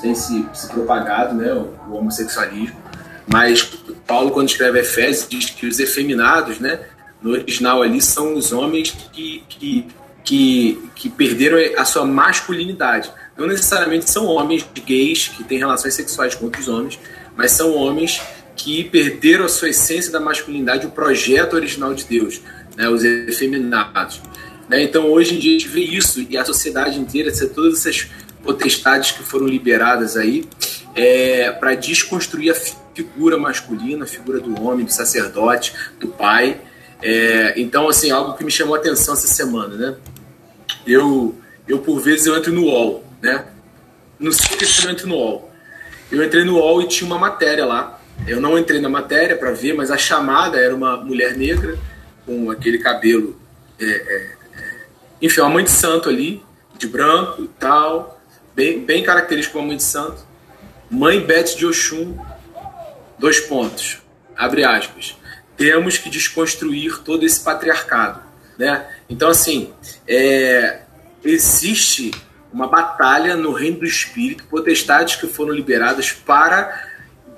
tem se, se propagado, né, o, o, homossexualismo. Mas Paulo, quando escreve Efésios, diz que os efeminados, né, no original ali, são os homens que, que, que, que perderam a sua masculinidade. Não necessariamente são homens gays que têm relações sexuais com outros homens, mas são homens que perderam a sua essência da masculinidade, o projeto original de Deus, né, os efeminados. Né? Então, hoje em dia, a gente vê isso, e a sociedade inteira, todas essas potestades que foram liberadas aí, é, para desconstruir a figura masculina, a figura do homem, do sacerdote, do pai. É, então, assim, algo que me chamou a atenção essa semana, né? Eu, eu por vezes, eu entro no UOL, né? Não sei se eu entro no UOL. Eu entrei no UOL e tinha uma matéria lá. Eu não entrei na matéria para ver, mas a chamada era uma mulher negra com aquele cabelo, é, é, é enfim, uma mãe de santo ali, de branco e tal, bem, bem característico uma mãe de santo. Mãe Beth de Oxum, dois pontos, abre aspas. Temos que desconstruir todo esse patriarcado, né? Então, assim, é, existe uma batalha no reino do espírito, potestades que foram liberadas para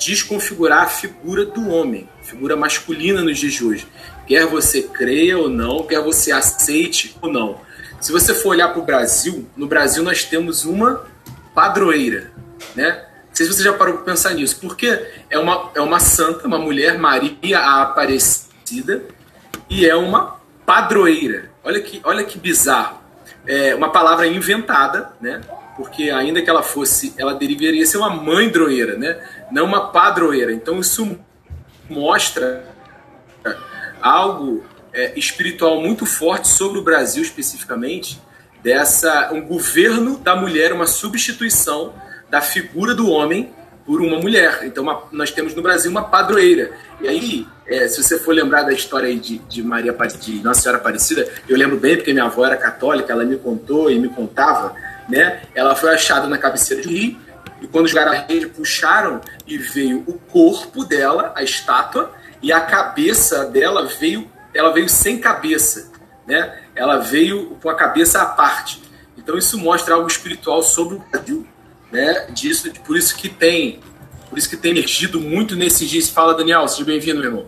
desconfigurar a figura do homem, figura masculina nos dias de hoje. Quer você creia ou não, quer você aceite ou não. Se você for olhar para o Brasil, no Brasil nós temos uma padroeira, né? Não sei se você já parou para pensar nisso, porque é uma, é uma santa, uma mulher, Maria a Aparecida, e é uma padroeira. Olha que, olha que bizarro. É uma palavra inventada, né? Porque ainda que ela fosse, ela deveria ser uma mãe droeira, né? Não uma padroeira. Então isso mostra algo é, espiritual muito forte sobre o Brasil especificamente, dessa um governo da mulher, uma substituição da figura do homem por uma mulher. Então uma, nós temos no Brasil uma padroeira. E aí, é, se você for lembrar da história de, de Maria de Nossa Senhora Aparecida, eu lembro bem porque minha avó era católica, ela me contou e me contava, né? Ela foi achada na cabeceira de rio e quando os gararreiros puxaram e veio o corpo dela, a estátua, e a cabeça dela veio ela veio sem cabeça, né? Ela veio com a cabeça à parte. Então isso mostra algo espiritual sobre o Brasil, né? Disso, por isso que tem, por isso que tem emergido muito nesses dias. Fala, Daniel, seja bem-vindo, meu irmão.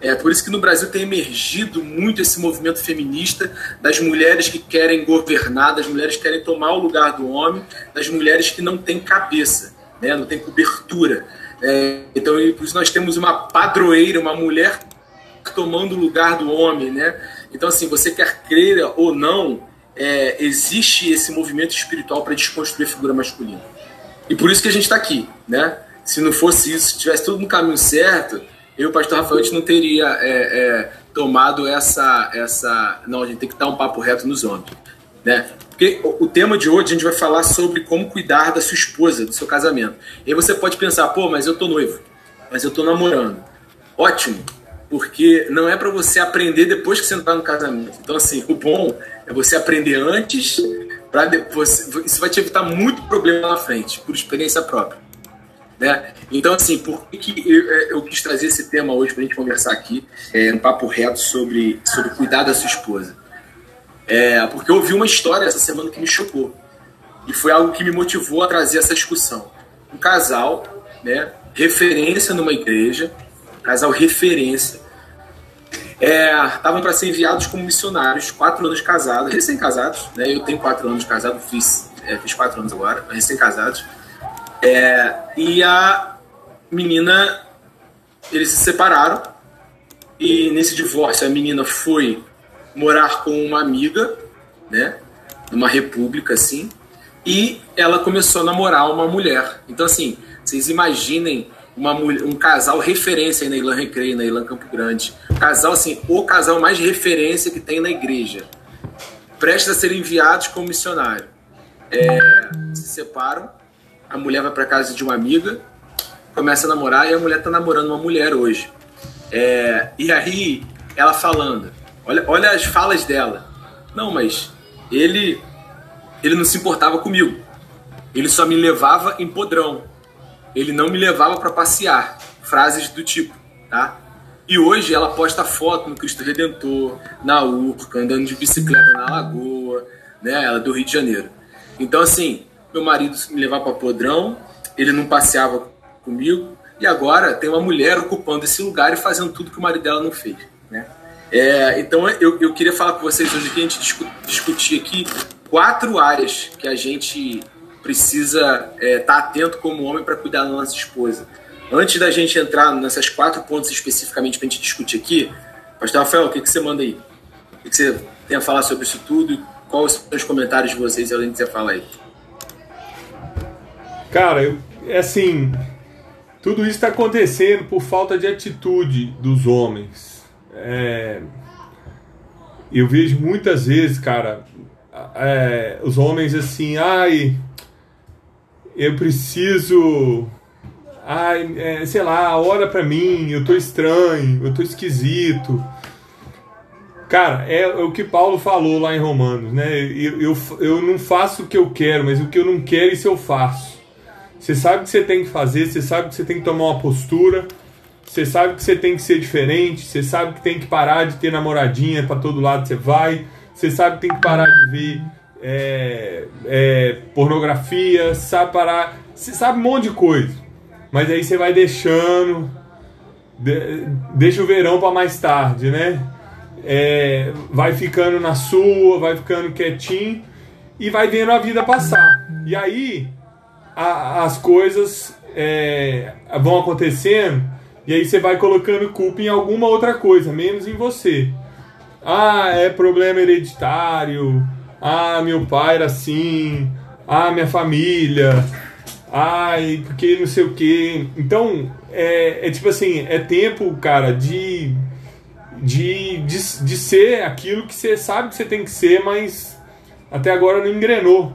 É por isso que no Brasil tem emergido muito esse movimento feminista das mulheres que querem governar, das mulheres que querem tomar o lugar do homem, das mulheres que não têm cabeça, né? não tem cobertura. É, então, por isso nós temos uma padroeira, uma mulher tomando o lugar do homem, né? Então, assim, você quer crer ou não, é, existe esse movimento espiritual para desconstruir a figura masculina. E por isso que a gente está aqui, né? Se não fosse isso, se tivesse tudo no caminho certo, eu pastor Rafael não teria é, é, tomado essa, essa. Não, a gente tem que dar um papo reto nos homens, né? Porque o tema de hoje a gente vai falar sobre como cuidar da sua esposa, do seu casamento. E aí você pode pensar, pô, mas eu tô noivo, mas eu tô namorando. Ótimo, porque não é para você aprender depois que você entrar no casamento. Então, assim, o bom é você aprender antes, para depois. Isso vai te evitar muito problema na frente, por experiência própria. Né? Então, assim, por que eu, é, eu quis trazer esse tema hoje para a gente conversar aqui, é, um papo reto sobre, sobre cuidar da sua esposa? É, porque eu ouvi uma história essa semana que me chocou. E foi algo que me motivou a trazer essa discussão. Um casal, né, referência numa igreja, casal referência. Estavam é, para ser enviados como missionários, quatro anos casados, recém-casados, né? Eu tenho quatro anos casado, fiz, é, fiz quatro anos agora, recém-casados. É, e a menina, eles se separaram, e nesse divórcio a menina foi morar com uma amiga, né? Numa república, assim, e ela começou a namorar uma mulher. Então, assim, vocês imaginem uma mulher, um casal referência aí na Ilan Recreio, na Ilan Campo Grande. Casal, assim, o casal mais referência que tem na igreja. Prestes a ser enviados como missionário. É, se separam, a mulher vai para casa de uma amiga, começa a namorar e a mulher tá namorando uma mulher hoje. É, e aí, ela falando, olha, olha as falas dela. Não, mas ele, ele não se importava comigo. Ele só me levava em podrão ele não me levava para passear. Frases do tipo, tá? E hoje ela posta foto no Cristo Redentor, na Urca, andando de bicicleta na Lagoa, né? Ela é do Rio de Janeiro. Então, assim, meu marido me levava para podrão, ele não passeava comigo, e agora tem uma mulher ocupando esse lugar e fazendo tudo que o marido dela não fez. Né? É, então eu, eu queria falar com vocês hoje que a gente discutir aqui quatro áreas que a gente precisa estar é, tá atento como homem para cuidar da nossa esposa. Antes da gente entrar nessas quatro pontos especificamente para a gente discutir aqui, Pastor Rafael, o que, que você manda aí? O que, você tem a falar sobre isso tudo? Quais são os comentários de vocês, além de você falar aí? Cara, eu, é assim, tudo isso está acontecendo por falta de atitude dos homens. É, eu vejo muitas vezes, cara, é, os homens assim, ai, eu preciso, ai, é, sei lá, ora para mim, eu tô estranho, eu tô esquisito. Cara, é, é, o que Paulo falou lá em Romanos, né? Eu, eu, eu não faço o que eu quero, mas o que eu não quero, isso eu faço. Você sabe o que você tem que fazer, você sabe que você tem que tomar uma postura, você sabe que você tem que ser diferente, você sabe que tem que parar de ter namoradinha para todo lado você vai, você sabe que tem que parar de ver é, é, pornografia, sabe parar, você sabe um monte de coisa. Mas aí você vai deixando, de, deixa o verão para mais tarde, né? É, vai ficando na sua, vai ficando quietinho e vai vendo a vida passar. E aí a, as coisas é, vão acontecendo e aí você vai colocando culpa em alguma outra coisa, menos em você. Ah, é problema hereditário. Ah, meu pai era assim. Ah, minha família. Ai, porque não sei o que. Então, é, é tipo assim, é tempo, cara, de, de, de, de ser aquilo que você sabe que você tem que ser, mas até agora não engrenou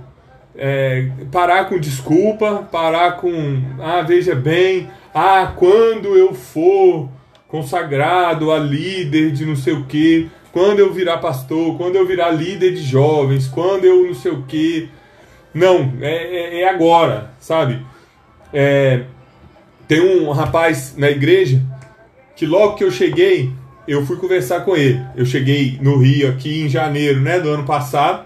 é, parar com desculpa, parar com ah, veja bem, ah, quando eu for consagrado a líder de não sei o que, quando eu virar pastor, quando eu virar líder de jovens, quando eu não sei o que. Não, é, é, é agora, sabe? É, tem um rapaz na igreja que logo que eu cheguei, eu fui conversar com ele. Eu cheguei no Rio aqui em janeiro, né, do ano passado.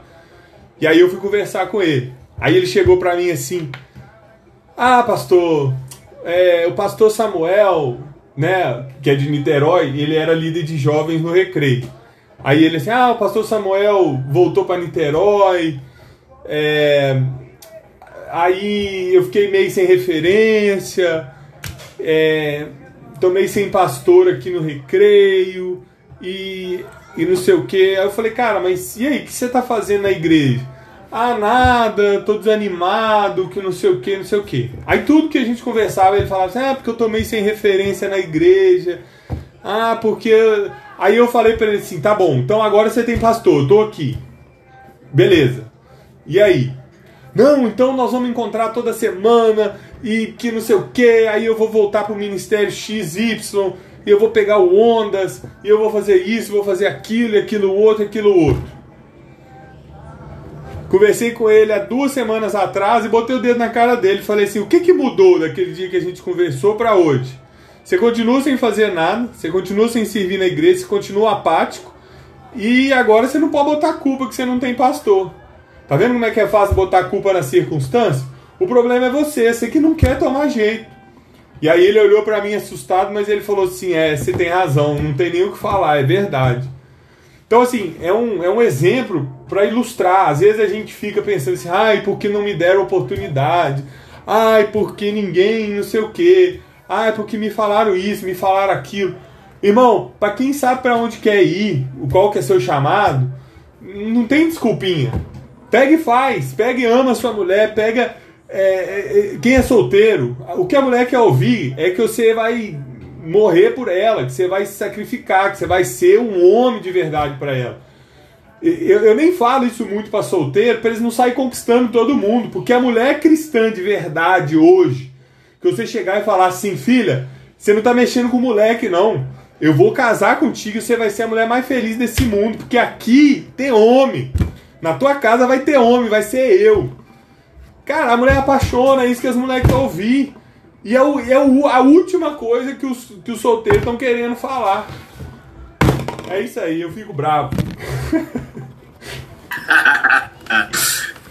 E aí eu fui conversar com ele. Aí ele chegou para mim assim: Ah, pastor, é, o pastor Samuel, né, que é de Niterói, ele era líder de jovens no Recreio. Aí ele assim: Ah, o pastor Samuel voltou para Niterói. É, aí eu fiquei meio sem referência. É, tomei sem pastor aqui no Recreio. E, e não sei o que. Aí eu falei, cara, mas e aí, o que você tá fazendo na igreja? Ah, nada, tô desanimado, que não sei o que, não sei o que. Aí tudo que a gente conversava, ele falava assim, ah, porque eu tomei sem referência na igreja. Ah, porque. Aí eu falei pra ele assim, tá bom, então agora você tem pastor, tô aqui. Beleza. E aí? Não, então nós vamos encontrar toda semana e que não sei o que, aí eu vou voltar pro ministério XY, e eu vou pegar o Ondas, e eu vou fazer isso, vou fazer aquilo, aquilo outro, aquilo outro. Conversei com ele há duas semanas atrás e botei o dedo na cara dele. Falei assim: o que, que mudou daquele dia que a gente conversou para hoje? Você continua sem fazer nada, você continua sem servir na igreja, você continua apático e agora você não pode botar culpa que você não tem pastor. Tá vendo como é que é fácil botar culpa na circunstância? O problema é você, você que não quer tomar jeito. E aí ele olhou para mim assustado, mas ele falou assim: é, você tem razão, não tem nem o que falar, é verdade. Então, assim, é um, é um exemplo para ilustrar. Às vezes a gente fica pensando assim, ai, porque não me deram oportunidade? Ai, porque ninguém, não sei o quê. Ai, porque me falaram isso, me falaram aquilo. Irmão, para quem sabe para onde quer ir, qual que é seu chamado, não tem desculpinha. Pega e faz, pega e ama a sua mulher, pega é, é, quem é solteiro. O que a mulher quer ouvir é que você vai morrer por ela, que você vai se sacrificar, que você vai ser um homem de verdade para ela. Eu, eu, nem falo isso muito para solteiro, para eles não saírem conquistando todo mundo, porque a mulher cristã de verdade hoje, que você chegar e falar assim, filha, você não tá mexendo com o moleque não. Eu vou casar contigo e você vai ser a mulher mais feliz desse mundo, porque aqui tem homem. Na tua casa vai ter homem, vai ser eu. Cara, a mulher apaixona, é isso que as mulheres querem ouvir. E é, o, é o, a última coisa que os, que os solteiros estão querendo falar. É isso aí, eu fico bravo.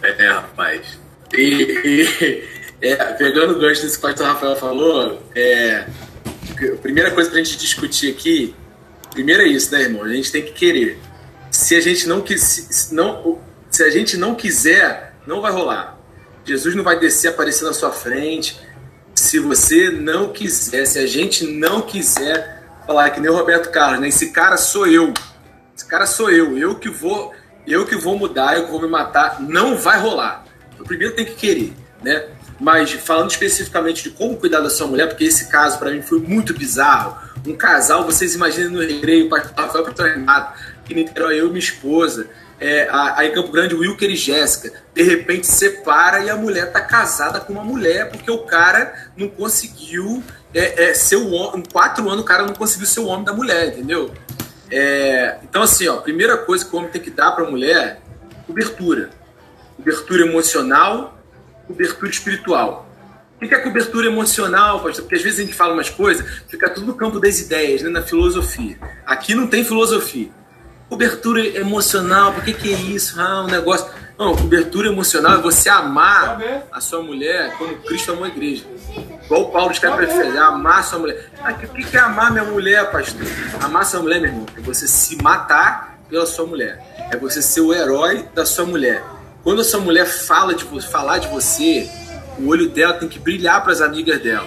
é, rapaz. E, e é, pegando o gancho desse que o pastor Rafael falou, é, a primeira coisa para a gente discutir aqui, primeiro é isso, né, irmão? A gente tem que querer. Se a gente não, se, não, se a gente não quiser, não vai rolar. Jesus não vai descer aparecer na sua frente. Se você não quiser, se a gente não quiser falar que nem o Roberto Carlos, né? Esse cara sou eu. Esse cara sou eu. Eu que vou, eu que vou mudar, eu que vou me matar. Não vai rolar. O primeiro tem que querer, né? Mas falando especificamente de como cuidar da sua mulher, porque esse caso para mim foi muito bizarro. Um casal, vocês imaginem no recreio, o pastor Rafael Pastor Renato, que Niterói, eu e minha esposa, é, aí em Campo Grande, Wilker e Jéssica, de repente separa e a mulher tá casada com uma mulher porque o cara não conseguiu é, é, ser o homem. Em quatro anos o cara não conseguiu ser o homem da mulher, entendeu? É, então, assim, ó, primeira coisa que o homem tem que dar para a mulher: cobertura. Cobertura emocional, cobertura espiritual. O que é cobertura emocional, pastor? Porque às vezes a gente fala umas coisas, fica tudo no campo das ideias, né, na filosofia. Aqui não tem filosofia. Cobertura emocional, por que, que é isso? Ah, um negócio. Não, cobertura emocional é você amar a sua mulher como Cristo amou a igreja. Igual o Paulo escreve para Efésios, amar a sua mulher. Ah, o que, que é amar minha mulher, pastor? Amar sua mulher, meu irmão, é você se matar pela sua mulher. É você ser o herói da sua mulher. Quando a sua mulher fala de, falar de você, o olho dela tem que brilhar para as amigas dela.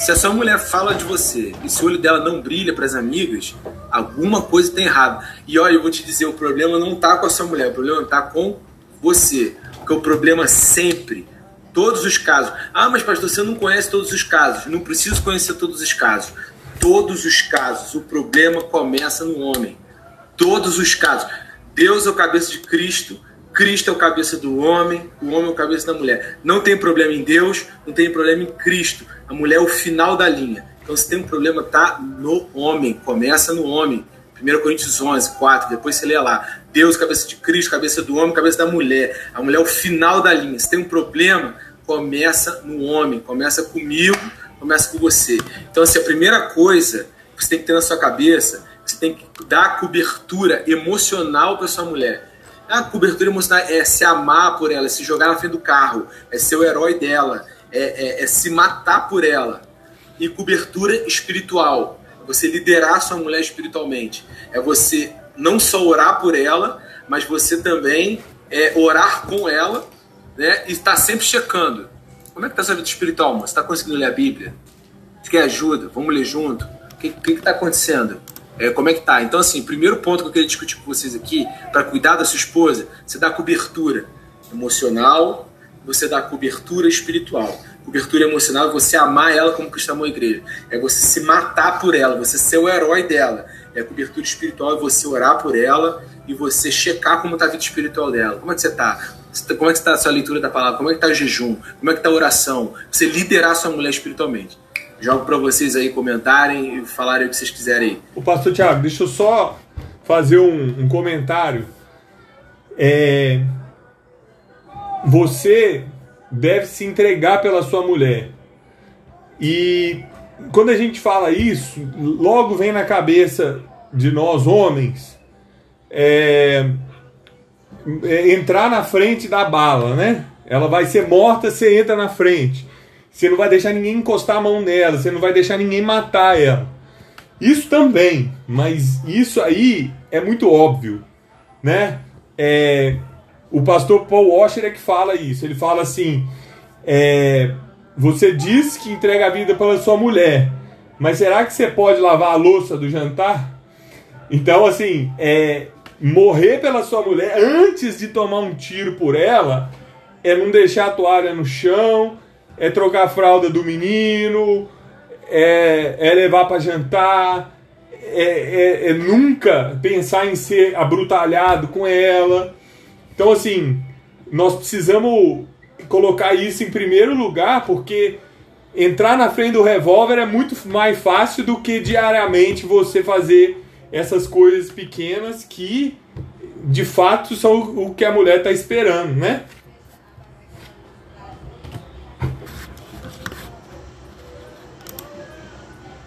Se a sua mulher fala de você e se o olho dela não brilha para as amigas, alguma coisa tem errado. E olha, eu vou te dizer, o problema não está com a sua mulher, o problema está com você. Porque o problema sempre, todos os casos. Ah, mas pastor, você não conhece todos os casos. Não preciso conhecer todos os casos. Todos os casos. O problema começa no homem. Todos os casos. Deus é o cabeça de Cristo Cristo é o cabeça do homem, o homem é o cabeça da mulher. Não tem problema em Deus, não tem problema em Cristo. A mulher é o final da linha. Então, se tem um problema, tá no homem. Começa no homem. 1 Coríntios 11, 4. Depois você lê lá. Deus, cabeça de Cristo, cabeça do homem, cabeça da mulher. A mulher é o final da linha. Se tem um problema, começa no homem. Começa comigo, começa com você. Então, assim, a primeira coisa que você tem que ter na sua cabeça, você tem que dar cobertura emocional para sua mulher. A cobertura emocional é se amar por ela, é se jogar na frente do carro, é ser o herói dela, é, é, é se matar por ela. E cobertura espiritual, você liderar sua mulher espiritualmente. É você não só orar por ela, mas você também é, orar com ela né, e estar tá sempre checando. Como é que está sua vida espiritual, Você está conseguindo ler a Bíblia? Você quer ajuda? Vamos ler junto? O que está acontecendo? É, como é que tá? Então, assim, primeiro ponto que eu queria discutir com vocês aqui, para cuidar da sua esposa, você dá cobertura emocional, você dá cobertura espiritual. Cobertura emocional é você amar ela como cristão a igreja. É você se matar por ela, você ser o herói dela. É cobertura espiritual é você orar por ela e você checar como está a vida espiritual dela. Como é que você está? Como é que está a sua leitura da palavra? Como é que está o jejum? Como é que está a oração? Você liderar sua mulher espiritualmente. Jogo para vocês aí comentarem e falarem o que vocês quiserem. O pastor Tiago, deixa eu só fazer um, um comentário. É, você deve se entregar pela sua mulher. E quando a gente fala isso, logo vem na cabeça de nós homens é, é entrar na frente da bala, né? Ela vai ser morta, você entra na frente. Você não vai deixar ninguém encostar a mão nela, você não vai deixar ninguém matar ela. Isso também, mas isso aí é muito óbvio, né? É, o pastor Paul Washer é que fala isso. Ele fala assim: é, você diz que entrega a vida pela sua mulher, mas será que você pode lavar a louça do jantar? Então, assim, é, morrer pela sua mulher antes de tomar um tiro por ela é não deixar a toalha no chão, é trocar a fralda do menino, é, é levar para jantar, é, é, é, nunca pensar em ser abrutalhado com ela. Então, assim, nós precisamos colocar isso em primeiro lugar, porque entrar na frente do revólver é muito mais fácil do que diariamente você fazer essas coisas pequenas que de fato são o que a mulher está esperando, né?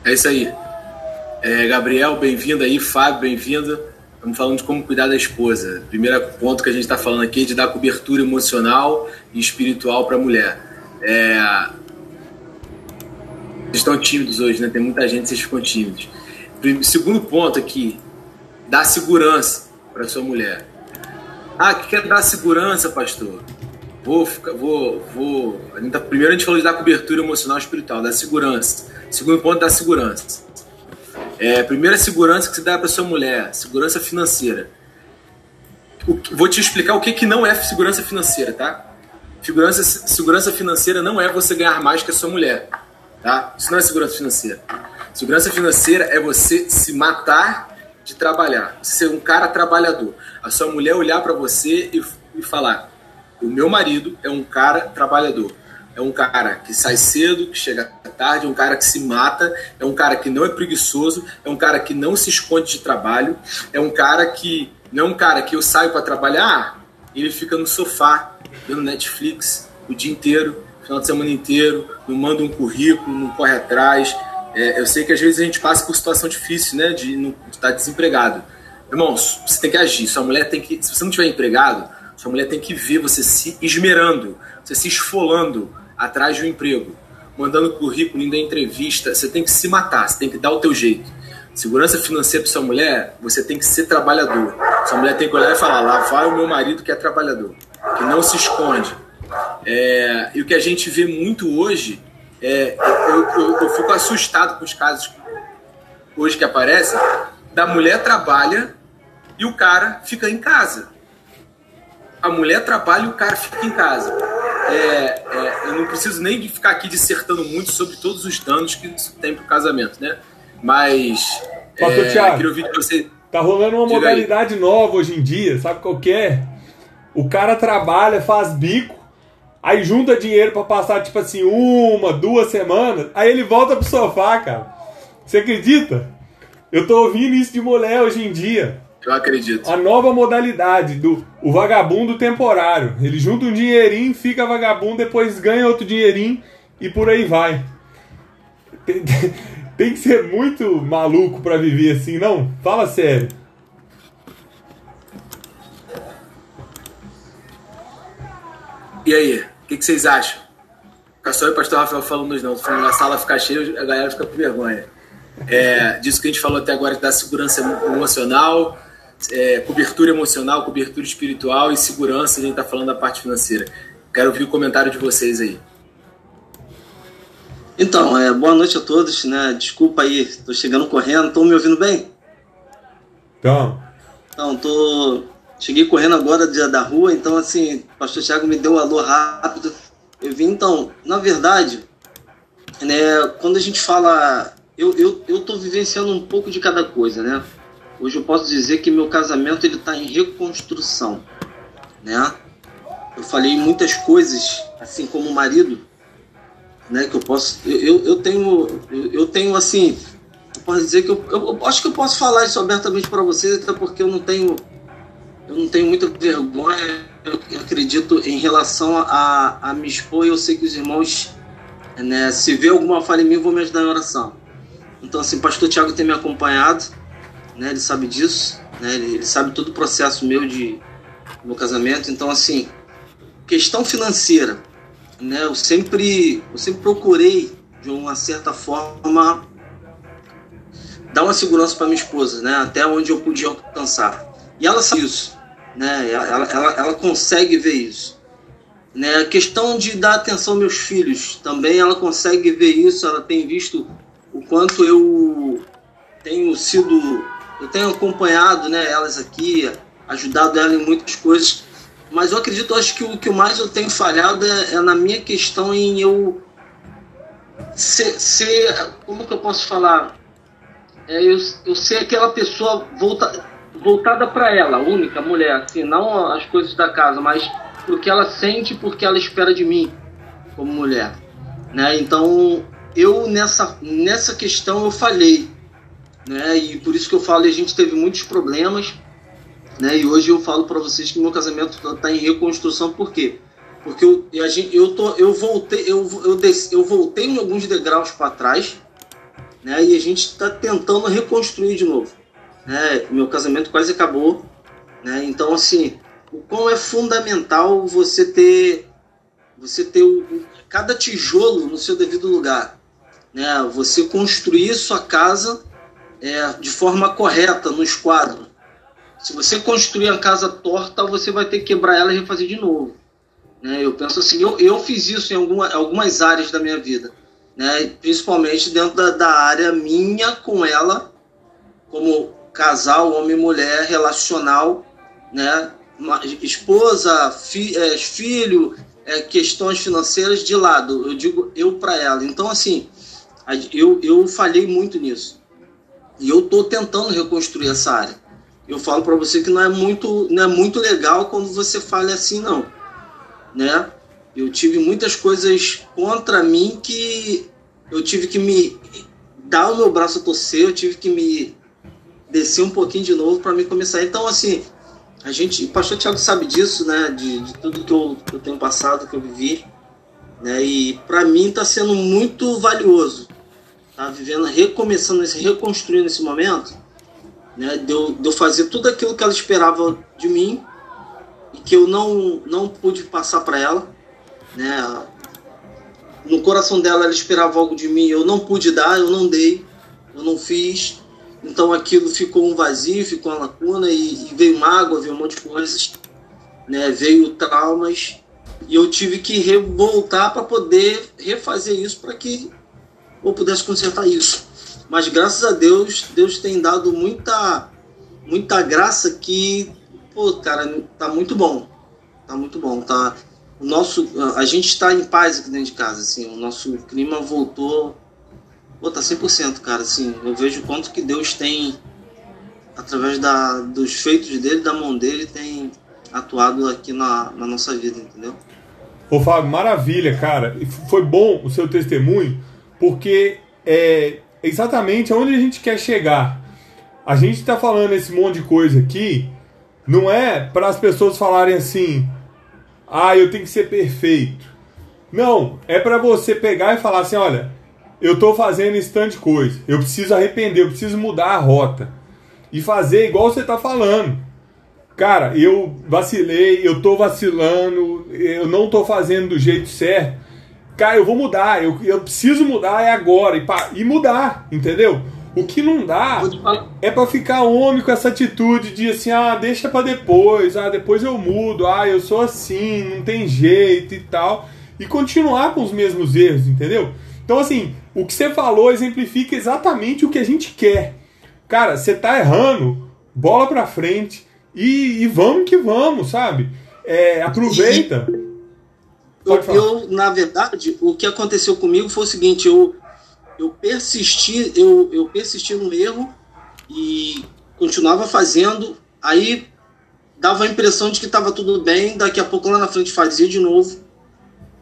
É isso aí. É, Gabriel, bem-vindo aí. Fábio, bem-vindo. Estamos falando de como cuidar da esposa. Primeiro ponto que a gente está falando aqui é de dar cobertura emocional e espiritual para a mulher. É... Vocês estão tímidos hoje, né? Tem muita gente, vocês ficam tímidos. Segundo ponto aqui, dar segurança para sua mulher. Ah, que quer dar segurança, pastor? Vou, vou, vou. Tá, primeiro a gente falou de dar cobertura emocional e espiritual, dar segurança. Segundo ponto, dar segurança. É, primeira segurança que se dá para sua mulher, segurança financeira. O, vou te explicar o que, que não é segurança financeira, tá? Segurança, segurança financeira não é você ganhar mais que a sua mulher, tá? Isso não é segurança financeira. Segurança financeira é você se matar de trabalhar, ser um cara trabalhador. A sua mulher olhar para você e, e falar: o meu marido é um cara trabalhador é um cara que sai cedo, que chega tarde, é um cara que se mata, é um cara que não é preguiçoso, é um cara que não se esconde de trabalho, é um cara que não é um cara que eu saio para trabalhar, ele fica no sofá, vendo Netflix o dia inteiro, final de semana inteiro, não manda um currículo, não corre atrás. É, eu sei que às vezes a gente passa por situação difícil, né, de, de estar desempregado. Irmãos, você tem que agir. Sua mulher tem que, se você não tiver empregado, sua mulher tem que ver você se esmerando, você se esfolando, atrás de um emprego, mandando currículo, indo à entrevista, você tem que se matar, você tem que dar o teu jeito. Segurança financeira para sua mulher, você tem que ser trabalhador. Sua mulher tem que olhar e falar: lá vai o meu marido que é trabalhador, que não se esconde. É, e o que a gente vê muito hoje, é, eu, eu, eu fico assustado com os casos hoje que aparecem, da mulher trabalha e o cara fica em casa. A mulher trabalha e o cara fica em casa é, é, eu não preciso nem de ficar aqui dissertando muito sobre todos os danos que isso tem pro casamento, né? Mas. Pastor é, Thiago, queria ouvir você. Tá rolando uma modalidade aí. nova hoje em dia, sabe qual que é? O cara trabalha, faz bico, aí junta dinheiro para passar, tipo assim, uma, duas semanas, aí ele volta pro sofá, cara. Você acredita? Eu tô ouvindo isso de mulher hoje em dia. Eu acredito. A nova modalidade do o vagabundo temporário. Ele junta um dinheirinho, fica vagabundo, depois ganha outro dinheirinho e por aí vai. Tem, tem que ser muito maluco para viver assim, não? Fala sério. E aí, o que, que, vocês acham? Fica só o pastor Rafael falando não, falando a sala ficar cheia, a galera fica com vergonha. É, disso que a gente falou até agora da segurança emocional, é, cobertura emocional, cobertura espiritual e segurança, a gente está falando da parte financeira. Quero ouvir o comentário de vocês aí. Então, é, boa noite a todos, né? Desculpa aí, estou chegando correndo, estão me ouvindo bem? Então. Então, tô cheguei correndo agora dia da rua, então assim, o pastor Thiago me deu um alô rápido. Eu vim, então, na verdade, né, quando a gente fala, eu, eu, eu tô vivenciando um pouco de cada coisa, né? Hoje eu posso dizer que meu casamento ele está em reconstrução, né? Eu falei muitas coisas, assim como marido, né? Que eu posso, eu, eu tenho, eu tenho assim, eu posso dizer que eu, eu, eu acho que eu posso falar isso abertamente para vocês, até porque eu não tenho, eu não tenho muita vergonha. Eu, acredito em relação a, a me expor. Eu sei que os irmãos, né? Se vê alguma falha em mim, vão me ajudar em oração. Então, assim, Pastor Tiago tem me acompanhado né? Ele sabe disso, né? Ele, ele sabe todo o processo meu de meu casamento. Então, assim, questão financeira, né? Eu sempre, eu sempre procurei de uma certa forma dar uma segurança para minha esposa, né? Até onde eu podia alcançar. E ela sabe isso, né? Ela, ela, ela consegue ver isso. Né? A questão de dar atenção aos meus filhos, também ela consegue ver isso, ela tem visto o quanto eu tenho sido eu tenho acompanhado né, elas aqui, ajudado ela em muitas coisas, mas eu acredito, acho que o que mais eu tenho falhado é, é na minha questão em eu ser, ser como que eu posso falar? É eu, eu ser aquela pessoa volta, voltada para ela, única mulher, assim, não as coisas da casa, mas o que ela sente, porque ela espera de mim como mulher, né? Então eu nessa nessa questão eu falhei, né? E por isso que eu falo, a gente teve muitos problemas, né? E hoje eu falo para vocês que meu casamento está em reconstrução, por quê? Porque eu, a gente, eu, tô, eu voltei, eu, eu, desci, eu voltei em alguns degraus para trás, né? E a gente está tentando reconstruir de novo, né? Meu casamento quase acabou, né? Então, assim, o quão é fundamental você ter você ter o, cada tijolo no seu devido lugar, né? Você construir sua casa é, de forma correta no esquadro. Se você construir a casa torta, você vai ter que quebrar ela e refazer de novo. Né? Eu penso assim, eu, eu fiz isso em alguma, algumas áreas da minha vida, né? principalmente dentro da, da área minha com ela, como casal, homem e mulher, relacional, né? esposa, fi, é, filho, é, questões financeiras de lado, eu digo eu para ela. Então, assim, eu, eu falhei muito nisso. E eu estou tentando reconstruir essa área. Eu falo para você que não é muito não é muito legal quando você falha assim, não né? Eu tive muitas coisas contra mim que eu tive que me dar o meu braço a torcer, eu tive que me descer um pouquinho de novo para me começar. Então, assim, a gente, o pastor Tiago sabe disso, né? De, de tudo que eu, que eu, tenho passado, que eu vivi, né? E para mim está sendo muito valioso, tá? Vivendo, recomeçando, esse, reconstruindo esse momento, né? De eu, de eu fazer tudo aquilo que ela esperava de mim e que eu não, não pude passar para ela. Né? No coração dela, ela esperava algo de mim, eu não pude dar, eu não dei, eu não fiz. Então aquilo ficou um vazio, ficou uma lacuna e, e veio mágoa, veio um monte de coisas, né? veio traumas e eu tive que voltar para poder refazer isso para que eu pudesse consertar isso. Mas graças a Deus, Deus tem dado muita muita graça que pô, cara, tá muito bom. Tá muito bom. Tá, o nosso, a gente está em paz aqui dentro de casa, assim, o nosso clima voltou. Pô, tá 100%, cara, assim, eu vejo quanto que Deus tem, através da, dos feitos dele, da mão dele, tem atuado aqui na, na nossa vida, entendeu? Ô Fábio, maravilha, cara. Foi bom o seu testemunho, porque é exatamente aonde a gente quer chegar. A gente está falando esse monte de coisa aqui, não é para as pessoas falarem assim: "Ah, eu tenho que ser perfeito". Não, é para você pegar e falar assim: "Olha, eu tô fazendo esse tanto de coisa. Eu preciso arrepender, eu preciso mudar a rota e fazer igual você tá falando. Cara, eu vacilei, eu tô vacilando, eu não tô fazendo do jeito certo. Cara, eu vou mudar, eu, eu preciso mudar é agora e, e mudar, entendeu? O que não dá é para ficar homem com essa atitude de assim, ah, deixa para depois, ah, depois eu mudo, ah, eu sou assim, não tem jeito e tal, e continuar com os mesmos erros, entendeu? Então, assim, o que você falou exemplifica exatamente o que a gente quer. Cara, você tá errando, bola pra frente e, e vamos que vamos, sabe? É, aproveita. Eu, eu, na verdade, o que aconteceu comigo foi o seguinte: eu, eu persisti, eu, eu persisti no erro e continuava fazendo, aí dava a impressão de que estava tudo bem, daqui a pouco lá na frente fazia de novo.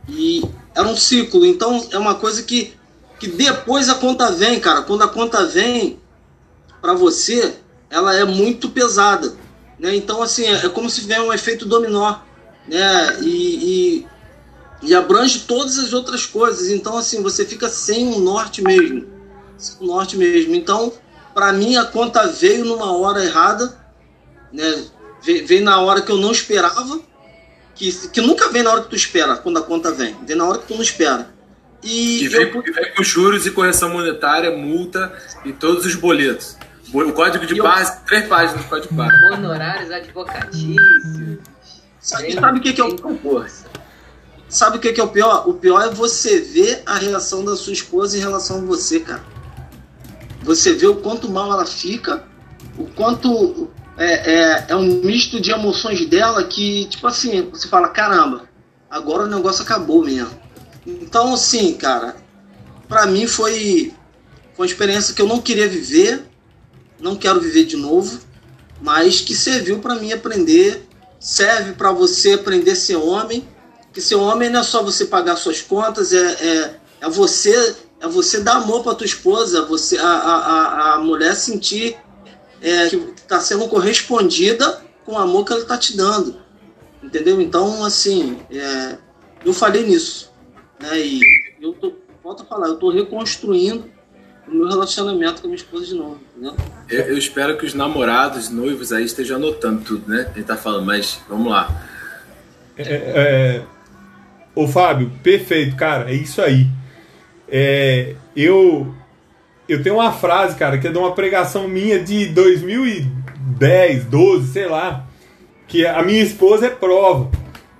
E era um ciclo, então é uma coisa que, que depois a conta vem, cara. Quando a conta vem para você, ela é muito pesada. Né? Então, assim, é, é como se vier um efeito dominó. Né? E, e e abrange todas as outras coisas. Então, assim, você fica sem um norte mesmo. Sem um norte mesmo. Então, para mim, a conta veio numa hora errada, né? Veio na hora que eu não esperava, que, que nunca vem na hora que tu espera, quando a conta vem. Vem na hora que tu não espera. E, e vem, eu... vem com juros e correção monetária, multa e todos os boletos. O código de base, eu... três páginas do código de base. Honorários advocatícios. Sabe, sabe o que, que é o concurso? Sabe o que, que é o pior? O pior é você ver a reação da sua esposa em relação a você, cara. Você vê o quanto mal ela fica, o quanto é, é, é um misto de emoções dela que, tipo assim, você fala, caramba, agora o negócio acabou mesmo. Então, assim, cara, para mim foi, foi uma experiência que eu não queria viver, não quero viver de novo, mas que serviu para mim aprender, serve para você aprender a ser homem que ser homem não é só você pagar suas contas, é, é, é você é você dar amor para tua esposa, você a, a, a mulher sentir é, que está sendo correspondida com o amor que ela está te dando, entendeu? Então assim, é, eu falei nisso, né? E eu tô, volto a falar, eu estou reconstruindo o meu relacionamento com a minha esposa de novo, entendeu? Eu, eu espero que os namorados, noivos aí estejam anotando tudo, né? Ele tá falando, mas vamos lá. É, é, ô Fábio, perfeito, cara, é isso aí. É, eu, eu tenho uma frase, cara, que é de uma pregação minha de 2010, 12, sei lá, que a minha esposa é prova.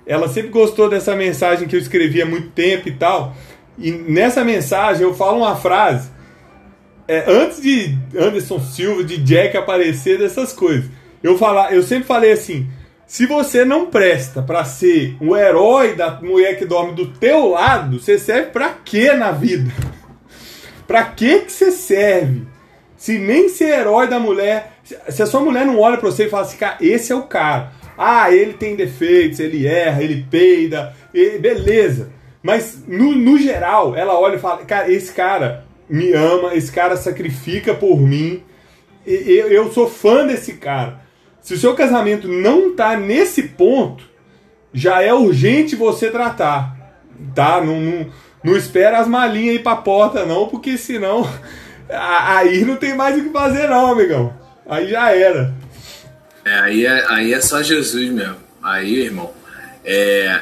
Ela sempre gostou dessa mensagem que eu escrevi há muito tempo e tal. E nessa mensagem eu falo uma frase. É, antes de Anderson Silva, de Jack aparecer, dessas coisas. Eu, falar, eu sempre falei assim: se você não presta para ser o herói da mulher que dorme do teu lado, você serve para quê na vida? Pra que que você serve? Se nem ser herói da mulher, se a sua mulher não olha para você e fala assim, cara, esse é o cara. Ah, ele tem defeitos, ele erra, ele peida, ele, beleza. Mas no, no geral, ela olha e fala, cara, esse cara me ama, esse cara sacrifica por mim, eu, eu sou fã desse cara. Se o seu casamento não tá nesse ponto, já é urgente você tratar, tá? Não, não, não espera as malinhas aí pra porta, não, porque senão aí não tem mais o que fazer, não, amigão. Aí já era. É, aí é, aí é só Jesus mesmo. Aí, irmão, é,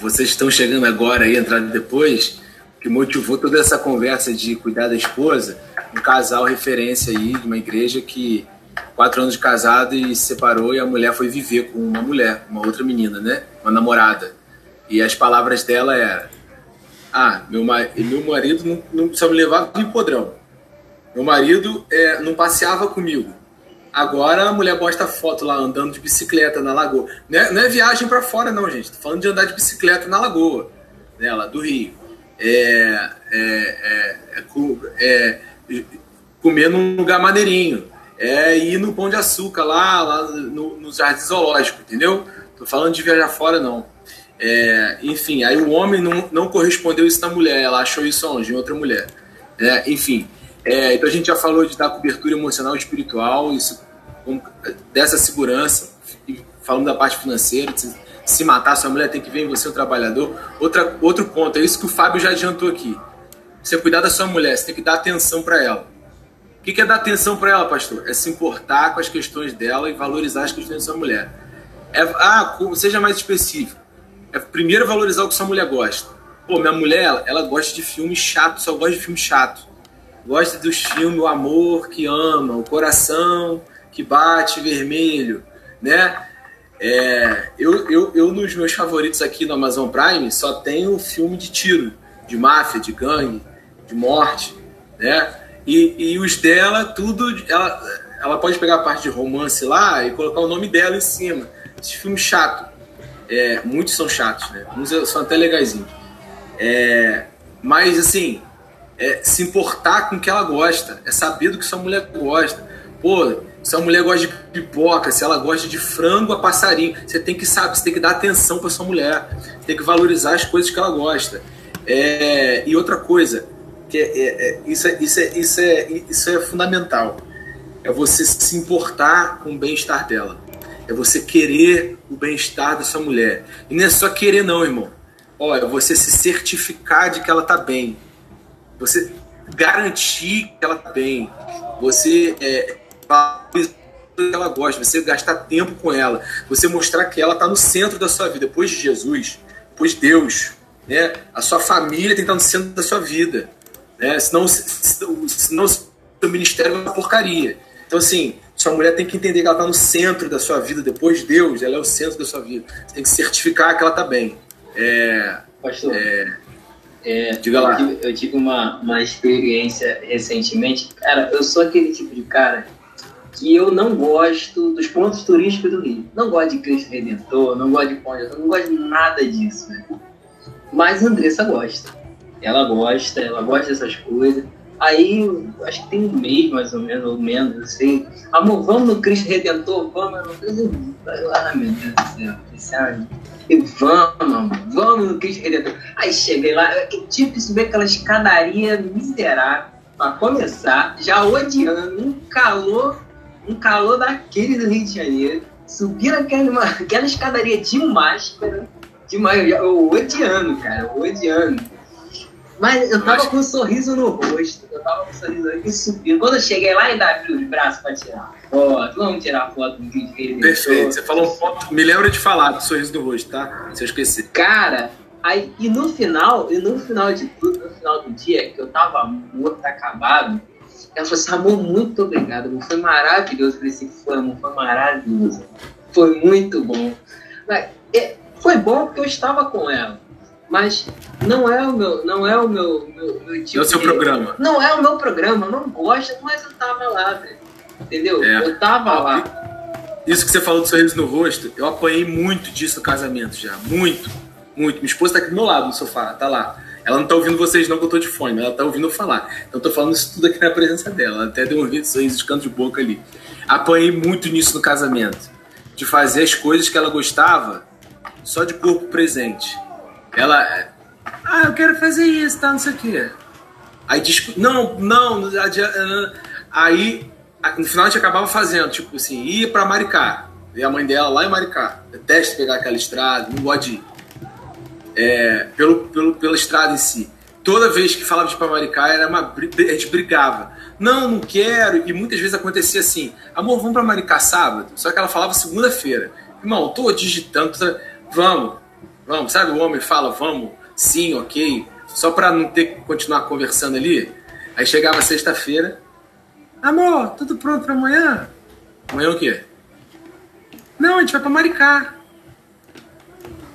vocês estão chegando agora aí, entrando depois, que motivou toda essa conversa de cuidar da esposa, um casal referência aí de uma igreja que quatro anos de casado e se separou e a mulher foi viver com uma mulher, uma outra menina, né? Uma namorada. E as palavras dela eram: Ah, meu, meu marido não, não precisava me levar no podrão. Meu marido é, não passeava comigo. Agora a mulher posta foto lá andando de bicicleta na lagoa. Não é, não é viagem para fora, não, gente. Tô falando de andar de bicicleta na lagoa, né, lá do Rio. É, é, é, é, é comer num lugar maneirinho é ir no Pão de Açúcar, lá, lá no, no Jardim Zoológico, entendeu? Tô falando de viajar fora, não. É, enfim, aí o homem não, não correspondeu isso na mulher, ela achou isso onde? Em outra mulher. É, enfim, é, então a gente já falou de dar cobertura emocional e espiritual, isso, dessa segurança, e falando da parte financeira, de se matar, sua mulher tem que ver em você um trabalhador. Outra, outro ponto, é isso que o Fábio já adiantou aqui. Você cuidar da sua mulher, você tem que dar atenção para ela que, que é dar atenção para ela, pastor? É se importar com as questões dela e valorizar as questões da sua mulher. É, ah, seja mais específico. É primeiro valorizar o que sua mulher gosta. Pô, minha mulher, ela, ela gosta de filme chato, só gosta de filme chato. Gosta dos filmes, o amor que ama, o coração que bate vermelho, né? É, eu, eu, eu, nos meus favoritos aqui no Amazon Prime, só tenho filme de tiro, de máfia, de gangue, de morte, né? E, e os dela, tudo. Ela, ela pode pegar a parte de romance lá e colocar o nome dela em cima. Esse filme chato. É, muitos são chatos, né? Uns são até legaisinhos. É, mas, assim, é se importar com o que ela gosta. É saber do que sua mulher gosta. Pô, se a mulher gosta de pipoca, se ela gosta de frango a passarinho, você tem que saber, você tem que dar atenção para sua mulher. Tem que valorizar as coisas que ela gosta. É, e outra coisa, que é, é, é, isso, é, isso, é, isso, é, isso é fundamental. É você se importar com o bem-estar dela. É você querer o bem-estar da sua mulher. E não é só querer, não, irmão. Olha, você se certificar de que ela está bem. Você garantir que ela está bem. Você é, que ela gosta, você gastar tempo com ela, você mostrar que ela está no centro da sua vida, depois de Jesus, depois de Deus, né? A sua família tem que estar no centro da sua vida. Né? Senão, senão o seu ministério é uma porcaria. Então, assim, sua mulher tem que entender que ela está no centro da sua vida, depois de Deus, ela é o centro da sua vida. Você tem que certificar que ela está bem. É, Pastor, é, é, diga lá. Eu tive, eu tive uma, uma experiência recentemente. Cara, eu sou aquele tipo de cara que eu não gosto dos pontos turísticos do Rio. Não gosto de Cristo Redentor, não gosto de Ponte, não gosto de nada disso. Né? Mas a Andressa gosta. Ela gosta, ela gosta dessas coisas. Aí, acho que tem um mês mais ou menos, ou menos, assim. Amor, vamos no Cristo Redentor, vamos. Ah, meu Deus do céu, sabe? E vamos, vamos no Cristo Redentor. Aí cheguei lá, que tipo, subir aquela escadaria miserável, pra começar, já odiando, um calor, um calor daquele do Rio de Janeiro. Subir aquela, aquela escadaria de máscara, de máscara, eu odiando, cara, odiando. Mas eu tava com um sorriso no rosto. Eu tava com um sorriso aqui subindo. Quando eu cheguei lá, ainda abri os braços pra tirar foto. Vamos tirar foto do vídeo que ele Perfeito. Você falou ponto. Me lembra de falar do sorriso no rosto, tá? Se eu esquecer. Cara, aí, e no final, e no final de tudo, no final do dia, que eu tava morto, acabado, ela falou assim, amor, muito obrigado, amor. Foi maravilhoso. Eu falei assim, foi, amor, foi maravilhoso. Foi muito bom. Mas, é, foi bom porque eu estava com ela. Mas não é o meu, não é o meu, meu, meu tipo. Não é o seu de, programa. Não é o meu programa, eu não gosto, mas eu tava lá, velho. Entendeu? É. Eu tava lá. Isso que você falou do sorriso no rosto, eu apanhei muito disso no casamento já. Muito, muito. Minha esposa tá aqui do meu lado no sofá, tá lá. Ela não tá ouvindo vocês não que eu tô de fone, mas ela tá ouvindo eu falar. Então eu tô falando isso tudo aqui na presença dela. Ela até deu um sorriso de canto de boca ali. Apanhei muito nisso no casamento. De fazer as coisas que ela gostava só de corpo presente. Ela. Ah, eu quero fazer isso, tá? Não sei o quê. Aí diz. Não, não. Aí, no final a gente acabava fazendo, tipo assim, ia pra Maricá. E a mãe dela lá em Maricá. Detesta pegar aquela estrada, não gosta de ir. É, pelo, pelo, pela estrada em si. Toda vez que falava de Maricá, era uma, a gente brigava. Não, não quero. E muitas vezes acontecia assim: amor, vamos pra Maricá sábado? Só que ela falava segunda-feira. Irmão, tô digitando. Tô... Vamos, vamos. Sabe, o homem fala, vamos, sim, ok. Só pra não ter que continuar conversando ali. Aí chegava sexta-feira. Amor, tudo pronto pra amanhã? Amanhã o quê? Não, a gente vai pra Maricá.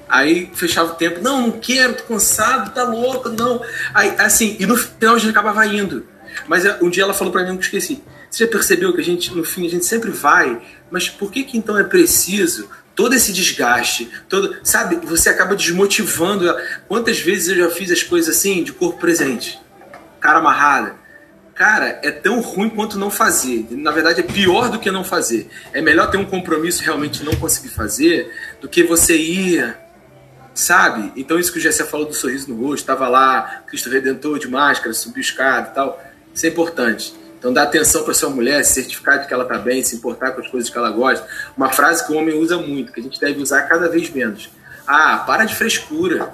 Aí fechava o tempo, não, não quero, tô cansado, tá louco, não. Aí, assim, e no final a gente acabava indo. Mas um dia ela falou para mim eu esqueci. Você já percebeu que a gente, no fim, a gente sempre vai, mas por que que então é preciso todo esse desgaste, todo, sabe, você acaba desmotivando. Quantas vezes eu já fiz as coisas assim, de corpo presente, cara amarrada. Cara, é tão ruim quanto não fazer. Na verdade, é pior do que não fazer. É melhor ter um compromisso realmente não conseguir fazer do que você ir sabe? Então isso que o Gessé falou do sorriso no rosto, estava lá, Cristo Redentor de máscara, subiu escada e tal, isso é importante. Então dá atenção para sua mulher, certificar de que ela está bem, se importar com as coisas que ela gosta. Uma frase que o homem usa muito, que a gente deve usar cada vez menos. Ah, para de frescura.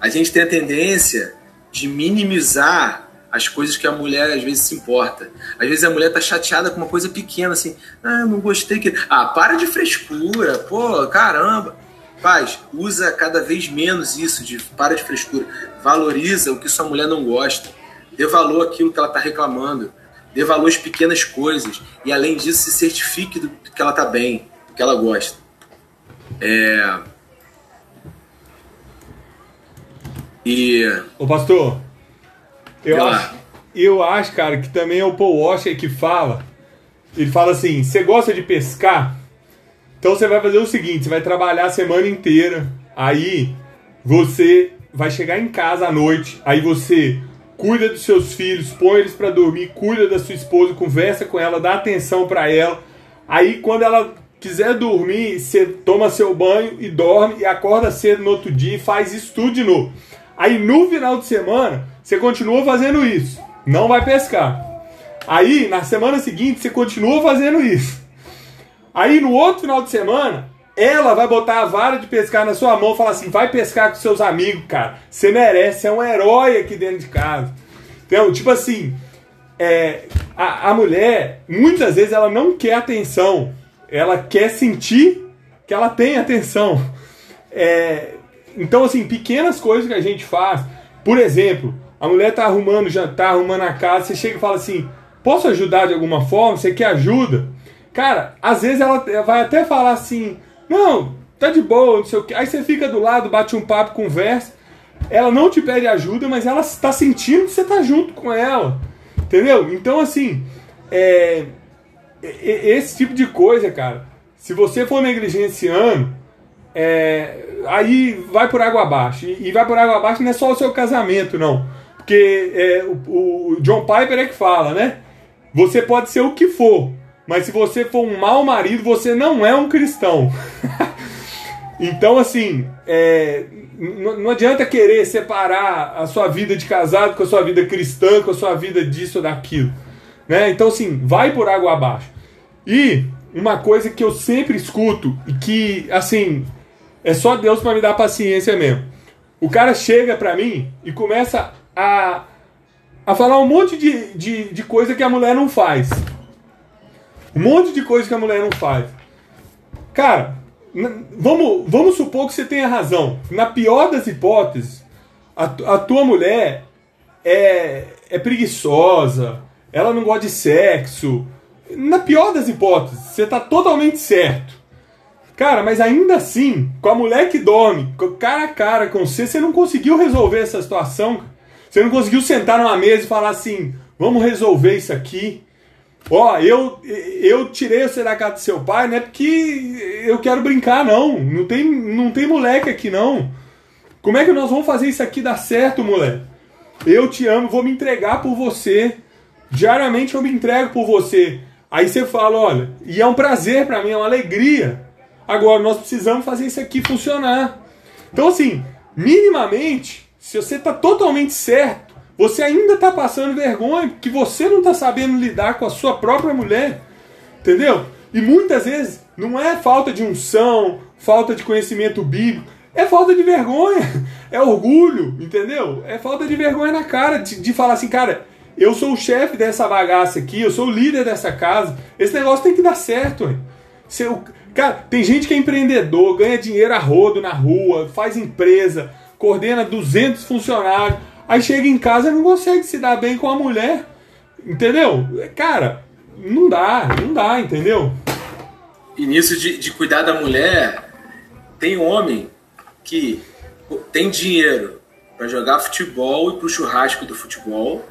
A gente tem a tendência de minimizar as coisas que a mulher às vezes se importa. Às vezes a mulher tá chateada com uma coisa pequena, assim, ah, não gostei que. Ah, para de frescura, pô, caramba. Paz, usa cada vez menos isso de para de frescura. Valoriza o que sua mulher não gosta. Dê valor àquilo que ela está reclamando. Dê valor às pequenas coisas. E além disso, se certifique do que ela está bem, do que ela gosta. É... E. Ô pastor, eu acho, eu acho, cara, que também é o Paul Washer que fala. Ele fala assim: você gosta de pescar? Então você vai fazer o seguinte: você vai trabalhar a semana inteira, aí você vai chegar em casa à noite, aí você cuida dos seus filhos, põe eles para dormir, cuida da sua esposa, conversa com ela, dá atenção para ela. Aí quando ela quiser dormir, você toma seu banho e dorme e acorda cedo no outro dia e faz isso tudo de novo. Aí no final de semana, você continua fazendo isso, não vai pescar. Aí na semana seguinte, você continua fazendo isso. Aí no outro final de semana, ela vai botar a vara de pescar na sua mão e falar assim: vai pescar com seus amigos, cara. Você merece, é um herói aqui dentro de casa. Então, tipo assim, é, a, a mulher, muitas vezes, ela não quer atenção. Ela quer sentir que ela tem atenção. É, então, assim, pequenas coisas que a gente faz. Por exemplo, a mulher tá arrumando jantar, arrumando a casa, você chega e fala assim: posso ajudar de alguma forma? Você quer ajuda? Cara, às vezes ela vai até falar assim: não, tá de boa, não sei o que. Aí você fica do lado, bate um papo, conversa. Ela não te pede ajuda, mas ela está sentindo que você tá junto com ela. Entendeu? Então, assim, é, esse tipo de coisa, cara, se você for negligenciando, é, aí vai por água abaixo. E, vai por água abaixo não é só o seu casamento, não. Porque é, o, o John Piper é que fala, né? Você pode ser o que for, mas se você for um mau marido, você não é um cristão. então, assim, é, não adianta querer separar a sua vida de casado com a sua vida cristã, com a sua vida disso ou daquilo. Né? Então, assim, vai por água abaixo. E uma coisa que eu sempre escuto e que, assim, é só Deus para me dar paciência mesmo. O cara chega pra mim e começa a, a falar um monte de, de, de coisa que a mulher não faz. Um monte de coisa que a mulher não faz. Cara, vamos, vamos supor que você tenha razão. Na pior das hipóteses, a, a tua mulher é, é preguiçosa, ela não gosta de sexo. Na pior das hipóteses, você tá totalmente certo. Cara, mas ainda assim, com a mulher que dorme, cara a cara com você, você não conseguiu resolver essa situação. Você não conseguiu sentar numa mesa e falar assim: vamos resolver isso aqui. Ó, eu, eu tirei da casa do seu pai, não é porque eu quero brincar, não. Não tem, não tem moleque aqui, não. Como é que nós vamos fazer isso aqui dar certo, moleque? Eu te amo, vou me entregar por você. Diariamente eu me entrego por você. Aí você fala, olha, e é um prazer para mim, é uma alegria. Agora nós precisamos fazer isso aqui funcionar. Então assim, minimamente, se você está totalmente certo, você ainda está passando vergonha que você não está sabendo lidar com a sua própria mulher, entendeu? E muitas vezes não é falta de unção, falta de conhecimento bíblico, é falta de vergonha, é orgulho, entendeu? É falta de vergonha na cara de, de falar assim, cara, eu sou o chefe dessa bagaça aqui, eu sou o líder dessa casa. Esse negócio tem que dar certo, hein? Seu, cara, tem gente que é empreendedor, ganha dinheiro a rodo na rua, faz empresa, coordena 200 funcionários, aí chega em casa e não consegue se dar bem com a mulher. Entendeu? Cara, não dá, não dá, entendeu? E nisso de, de cuidar da mulher, tem homem que tem dinheiro para jogar futebol e pro churrasco do futebol,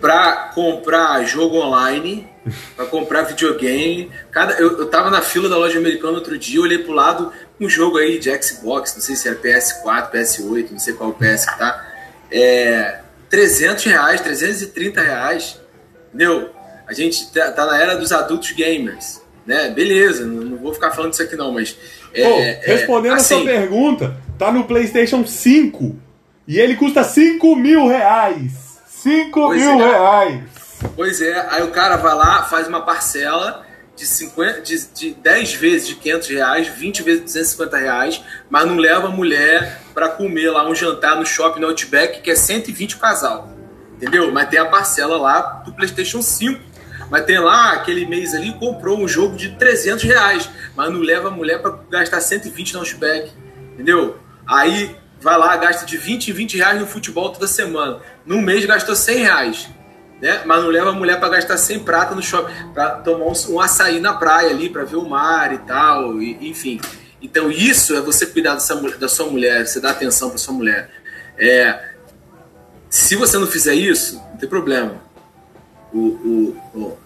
para comprar jogo online, para comprar videogame. Cada, eu, eu tava na fila da loja americana outro dia, olhei pro lado um jogo aí de Xbox, não sei se é PS4, PS8, não sei qual PS que tá. É, 300 reais, 330 reais, entendeu? A gente tá, tá na era dos adultos gamers, né? Beleza, não, não, vou ficar falando isso aqui não, mas... É, Pô, respondendo é, assim, a sua pergunta, tá no PlayStation 5 e ele custa 5 mil reais. 5 mil é. reais. Pois é, aí o cara vai lá, faz uma parcela de, 50, de, de 10 vezes de 500 reais, 20 vezes de 250 reais, mas não leva a mulher para comer lá um jantar no shopping no Outback, que é 120 o casal. Entendeu? Mas tem a parcela lá do PlayStation 5. Mas tem lá, aquele mês ali, comprou um jogo de 300 reais, mas não leva a mulher para gastar 120 no Outback. Entendeu? Aí vai lá, gasta de 20 em 20 reais no futebol toda semana. Num mês gastou 100 reais. Né? Mas não leva a mulher para gastar 100 prata no shopping, para tomar um, um, açaí na praia ali, para ver o mar e tal, e, enfim. Então isso é você cuidar dessa, da sua mulher, você dar atenção para sua mulher. É, se você não fizer isso, não tem problema. O, o, o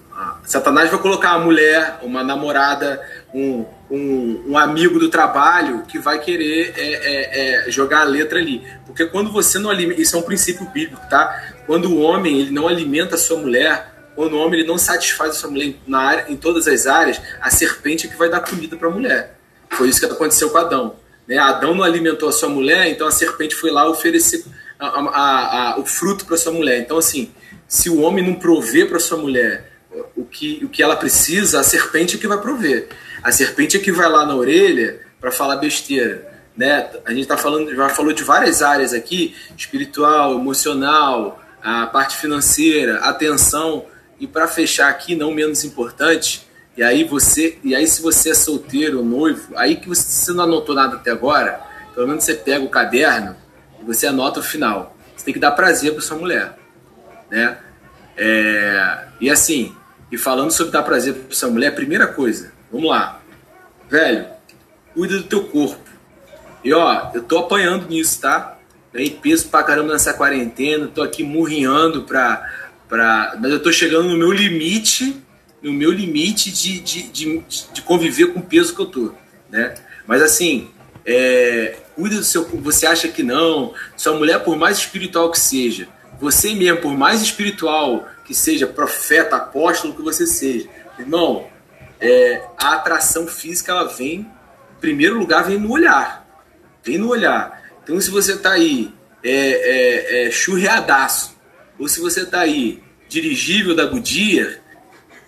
Satanás vai colocar uma mulher, uma namorada, um, um, um, amigo do trabalho que vai querer é, é, é, jogar a letra ali. Porque quando você não alimenta. Isso é um princípio bíblico, tá? Quando o homem ele não alimenta a sua mulher, quando o homem ele não satisfaz a sua mulher na área, em todas as áreas, a serpente é que vai dar comida para a mulher. Foi isso que aconteceu com Adão. Né? Adão não alimentou a sua mulher, então a serpente foi lá oferecer a, a, a, o fruto para sua mulher. Então, assim, se o homem não prover para sua mulher o que, o que ela precisa, a serpente é que vai prover. A serpente é que vai lá na orelha para falar besteira. Né? A gente tá falando, já falou de várias áreas aqui: espiritual, emocional, a parte financeira, atenção. E para fechar aqui, não menos importante, e aí você, e aí se você é solteiro, noivo, aí que você, você não anotou nada até agora, pelo menos você pega o caderno e você anota o final. Você tem que dar prazer para sua mulher, né? É, e assim, e falando sobre dar prazer para sua mulher, primeira coisa, vamos lá, velho, cuida do teu corpo. E ó, eu tô apanhando nisso, tá? Ganhei peso pra caramba nessa quarentena, tô aqui murrinhando pra, pra. Mas eu tô chegando no meu limite, no meu limite de, de, de, de conviver com o peso que eu tô, né? Mas assim, é, cuida do seu. Você acha que não? Sua mulher, por mais espiritual que seja, você mesmo, por mais espiritual que seja, profeta, apóstolo que você seja, irmão, é, a atração física ela vem, em primeiro lugar, vem no olhar. Vem no olhar. Então, se você está aí é, é, é, churreadaço, ou se você está aí dirigível da Goodyear,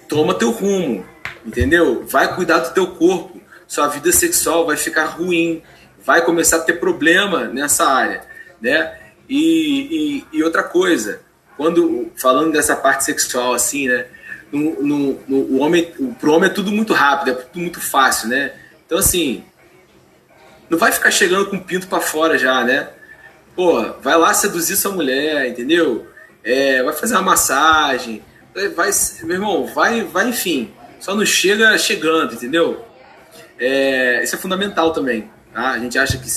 toma teu rumo, entendeu? Vai cuidar do teu corpo. Sua vida sexual vai ficar ruim, vai começar a ter problema nessa área, né? E, e, e, outra coisa, quando falando dessa parte sexual assim, né? No, no, no, o homem, pro homem é tudo muito rápido, é tudo muito fácil, né? Então assim, não vai ficar chegando com o pinto para fora já, né? Pô, vai lá seduzir sua mulher, entendeu? É, vai fazer uma massagem, vai, meu irmão, vai, vai, enfim. Só não chega chegando, entendeu? É, isso é fundamental também. Tá? A gente acha que.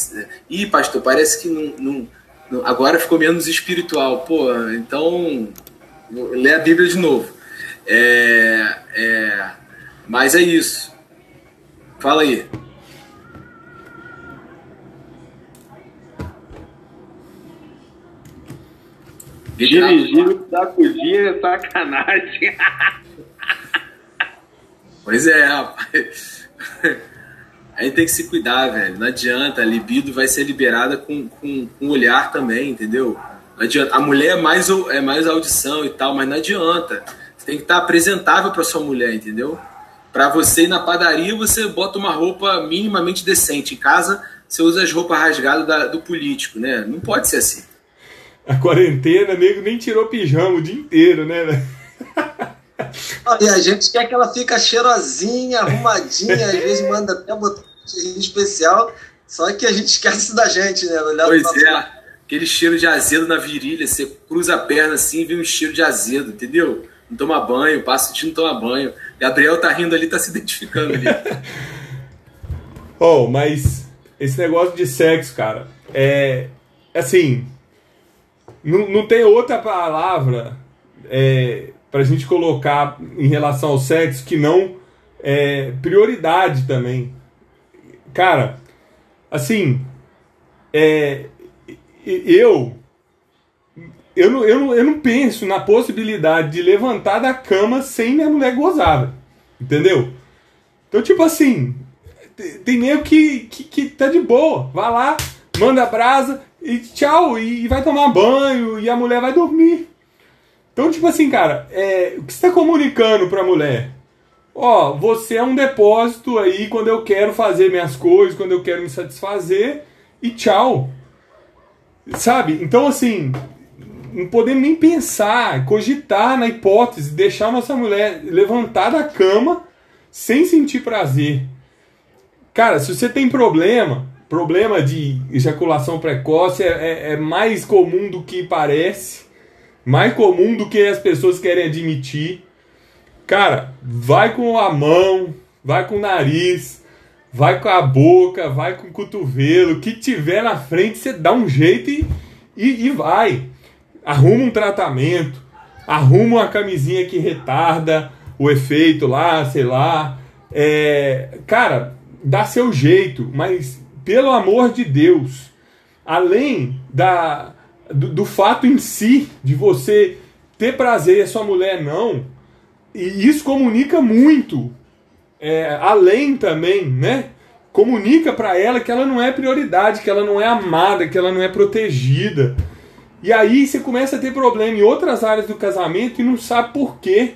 Ih, pastor, parece que não, não, não, agora ficou menos espiritual. Pô, então. Lê a Bíblia de novo. É, é, mas é isso. Fala aí. Dirigindo sacudir é sacanagem. Pois é, rapaz. A gente tem que se cuidar, velho. Não adianta. A libido vai ser liberada com, com, com olhar também, entendeu? Não adianta. A mulher é mais, é mais audição e tal, mas não adianta. Você tem que estar apresentável para sua mulher, entendeu? Para você ir na padaria, você bota uma roupa minimamente decente. Em casa, você usa as roupas rasgadas da, do político, né? Não pode ser assim. A quarentena, nego nem tirou pijama o dia inteiro, né? E a gente quer que ela fique cheirosinha, arrumadinha, às vezes manda até botar um especial, só que a gente esquece da gente, né? Olhar pois é, lado. aquele cheiro de azedo na virilha, você cruza a perna assim e vê um cheiro de azedo, entendeu? Não toma banho, passa o dia não toma banho. Gabriel tá rindo ali, tá se identificando ali. oh, mas esse negócio de sexo, cara, é assim, não, não tem outra palavra é, para a gente colocar em relação ao sexo que não é prioridade também. Cara, assim, é, eu, eu, não, eu, não, eu não penso na possibilidade de levantar da cama sem minha mulher gozar, entendeu? Então, tipo assim, tem nego que, que, que tá de boa, vai lá, manda brasa e tchau, e vai tomar banho e a mulher vai dormir. Então, tipo assim, cara, é, o que você está comunicando para a mulher? Ó, você é um depósito aí quando eu quero fazer minhas coisas, quando eu quero me satisfazer, e tchau. Sabe? Então, assim, não podemos nem pensar, cogitar na hipótese de deixar nossa mulher levantar da cama sem sentir prazer. Cara, se você tem problema, problema de ejaculação precoce é, é, é mais comum do que parece mais comum do que as pessoas querem admitir. Cara, vai com a mão, vai com o nariz, vai com a boca, vai com o cotovelo, o que tiver na frente você dá um jeito e, e, e vai. Arruma um tratamento, arruma uma camisinha que retarda o efeito lá, sei lá. É, cara, dá seu jeito, mas pelo amor de Deus, além da do, do fato em si de você ter prazer e a sua mulher não, e isso comunica muito, é, além também, né? Comunica para ela que ela não é prioridade, que ela não é amada, que ela não é protegida. E aí você começa a ter problema em outras áreas do casamento e não sabe por quê.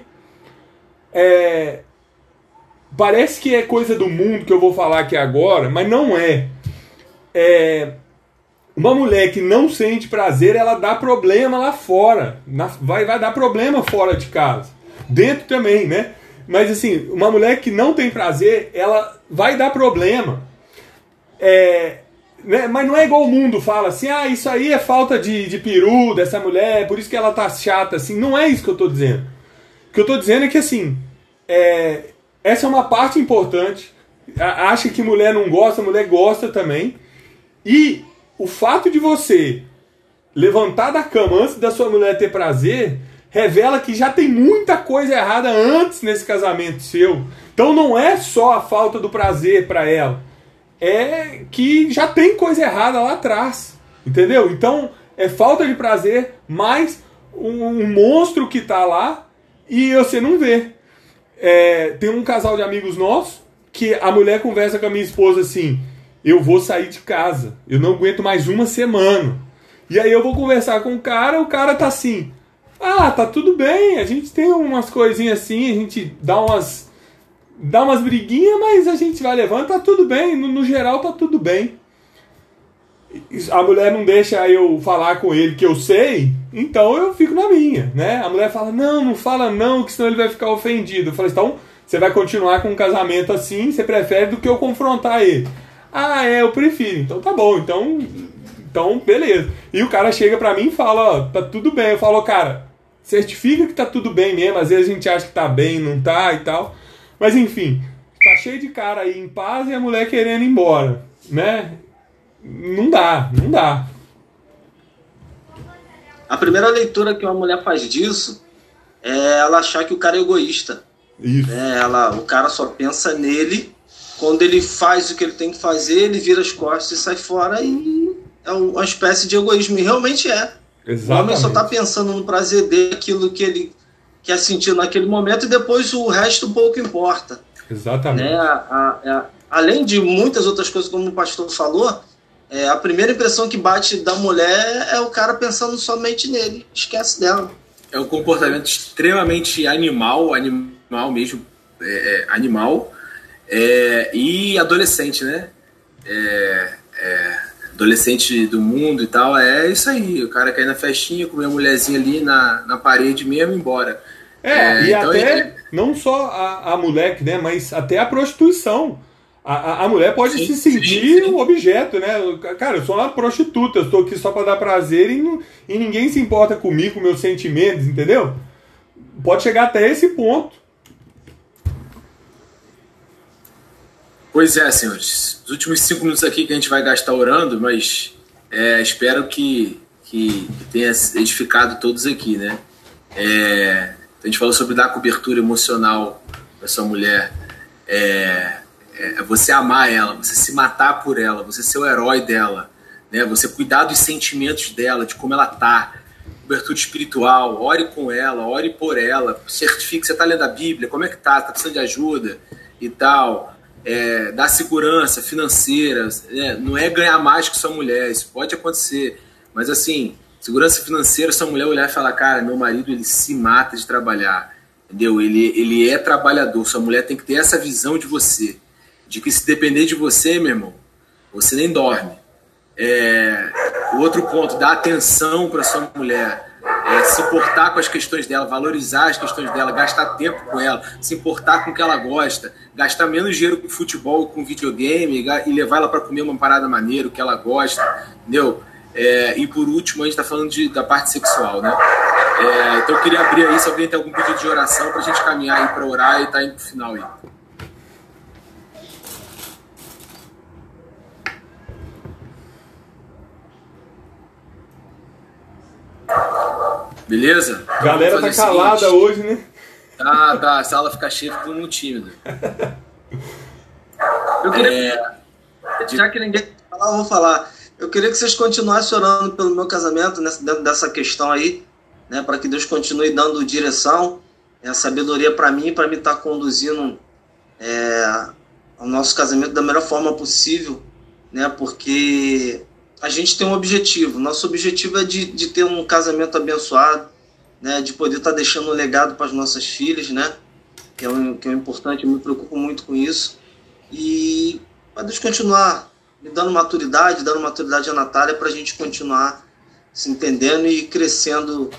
É, parece que é coisa do mundo que eu vou falar aqui agora, mas não é. É, uma mulher que não sente prazer, ela dá problema lá fora. Na, vai, vai dar problema fora de casa. Dentro também, né? Mas assim, uma mulher que não tem prazer, ela vai dar problema. É, né? Mas não é igual o mundo fala assim, ah, isso aí é falta de, de peru dessa mulher, por isso que ela tá chata assim. Não é isso que eu tô dizendo. O que eu tô dizendo é que assim, é, essa é uma parte importante. Acha que mulher não gosta, mulher gosta também. E o fato de você levantar da cama antes da sua mulher ter prazer revela que já tem muita coisa errada antes nesse casamento seu. Então não é só a falta do prazer para ela, é que já tem coisa errada lá atrás, entendeu? Então é falta de prazer mais um, um monstro que tá lá e você não vê. É, tem um casal de amigos nossos que a mulher conversa com a minha esposa assim: eu vou sair de casa. Eu não aguento mais uma semana. E aí eu vou conversar com o cara, o cara tá assim: "Ah, tá tudo bem, a gente tem umas coisinhas assim, a gente dá umas dá umas briguinhas, mas a gente vai levando, tá tudo bem, no, no geral tá tudo bem". a mulher não deixa eu falar com ele que eu sei, então eu fico na minha, né? A mulher fala, não, não fala não, que senão ele vai ficar ofendido. Eu falei, então você vai continuar com um casamento assim, você prefere do que eu confrontar ele. Ah, é, eu prefiro. Então tá bom, então, então beleza. E o cara chega pra mim e fala, ó, tá tudo bem. Eu falo, cara, certifica que tá tudo bem mesmo, às vezes a gente acha que tá bem, não tá e tal. Mas enfim, tá cheio de cara aí em paz e a mulher querendo ir embora, né? Não dá, não dá. A primeira leitura que uma mulher faz disso é ela achar que o cara é egoísta. Isso. É, ela, o cara só pensa nele. Quando ele faz o que ele tem que fazer, ele vira as costas e sai fora e é uma espécie de egoísmo. E realmente é. Exatamente. O homem só está pensando no prazer dele, aquilo que ele quer sentir naquele momento e depois o resto pouco importa. Exatamente. Né? A, a, a, além de muitas outras coisas, como o pastor falou, é, a primeira impressão que bate da mulher é o cara pensando somente nele, esquece dela. É um comportamento extremamente animal, animal mesmo, é, é, animal, é, e adolescente, né? É, é, adolescente do mundo e tal, é isso aí. O cara quer ir na festinha, comer a mulherzinha ali na, na parede mesmo e embora. É, e então até não só a, a mulher, né, mas até a prostituição. A, a mulher pode sim, se sentir sim, sim. um objeto, né? Cara, eu sou uma prostituta, eu estou aqui só para dar prazer e, não, e ninguém se importa comigo, com meus sentimentos, entendeu? Pode chegar até esse ponto. Pois é, senhores. Os últimos cinco minutos aqui que a gente vai gastar orando, mas é, espero que, que tenha edificado todos aqui, né? É, a gente falou sobre dar cobertura emocional para sua mulher. É, é, você amar ela, você se matar por ela, você ser o herói dela, né? Você cuidar dos sentimentos dela, de como ela tá, cobertura espiritual, ore com ela, ore por ela, certifique que você tá lendo a Bíblia, como é que tá, tá precisando de ajuda e tal. É, dar segurança financeira, né? não é ganhar mais que sua mulher, isso pode acontecer, mas assim, segurança financeira, sua mulher olhar e falar, cara, meu marido ele se mata de trabalhar, entendeu? Ele, ele é trabalhador, sua mulher tem que ter essa visão de você de que se depender de você, meu irmão, você nem dorme. É, outro ponto, dar atenção para sua mulher, é, se importar com as questões dela, valorizar as questões dela, gastar tempo com ela, se importar com o que ela gosta, gastar menos dinheiro com futebol, com videogame e levar ela para comer uma parada maneira, o que ela gosta, entendeu? É, e por último, a gente está falando de, da parte sexual, né? É, então eu queria abrir aí, se alguém tem algum pedido de oração, para a gente caminhar aí para orar e tá indo pro final aí. Beleza? Galera tá calada seguinte. hoje, né? Tá, tá. A sala fica cheia, fica muito tímido. Eu queria. É... Já que ninguém falar, eu vou falar. Eu queria que vocês continuassem orando pelo meu casamento, nessa, dentro dessa questão aí, né? Para que Deus continue dando direção, a sabedoria para mim, para me estar tá conduzindo é, o nosso casamento da melhor forma possível, né? Porque a gente tem um objetivo. Nosso objetivo é de, de ter um casamento abençoado, né? De poder estar tá deixando um legado para as nossas filhas, né? Que é, um, que é um importante, eu me preocupo muito com isso. E para Deus continuar me dando maturidade, dando maturidade à Natália para a gente continuar se entendendo e crescendo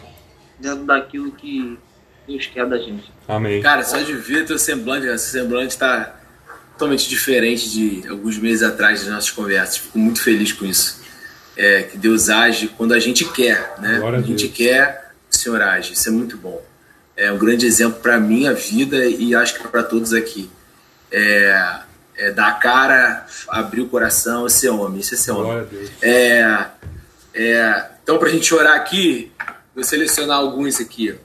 dentro daquilo que Deus quer da gente. Amém. Cara, só de ver teu semblante, esse semblante está totalmente diferente de alguns meses atrás das nossas conversas. Fico muito feliz com isso é, que Deus age quando a gente quer, né? Quando a gente quer, o Senhor age. Isso é muito bom. É um grande exemplo para a minha vida e acho que para todos aqui. É, é dar a cara, abrir o coração, ser homem. Isso é ser homem. É, é, então, para a gente orar aqui, vou selecionar alguns aqui.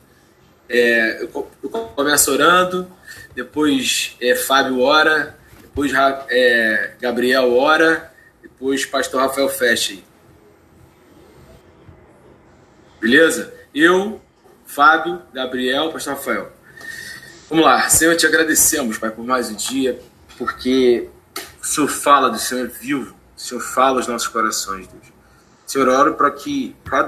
É, eu, eu, começo orando, depois é, Fábio ora, depois é, Gabriel ora, depois Pastor Rafael fecha aí. Beleza? Eu, Fábio, Gabriel, Pastor Rafael. Vamos lá. Senhor, te agradecemos, Pai, por mais um dia, porque o Senhor fala do Senhor vivo, o Senhor fala aos nossos corações, Deus. Senhor, oro para que cada um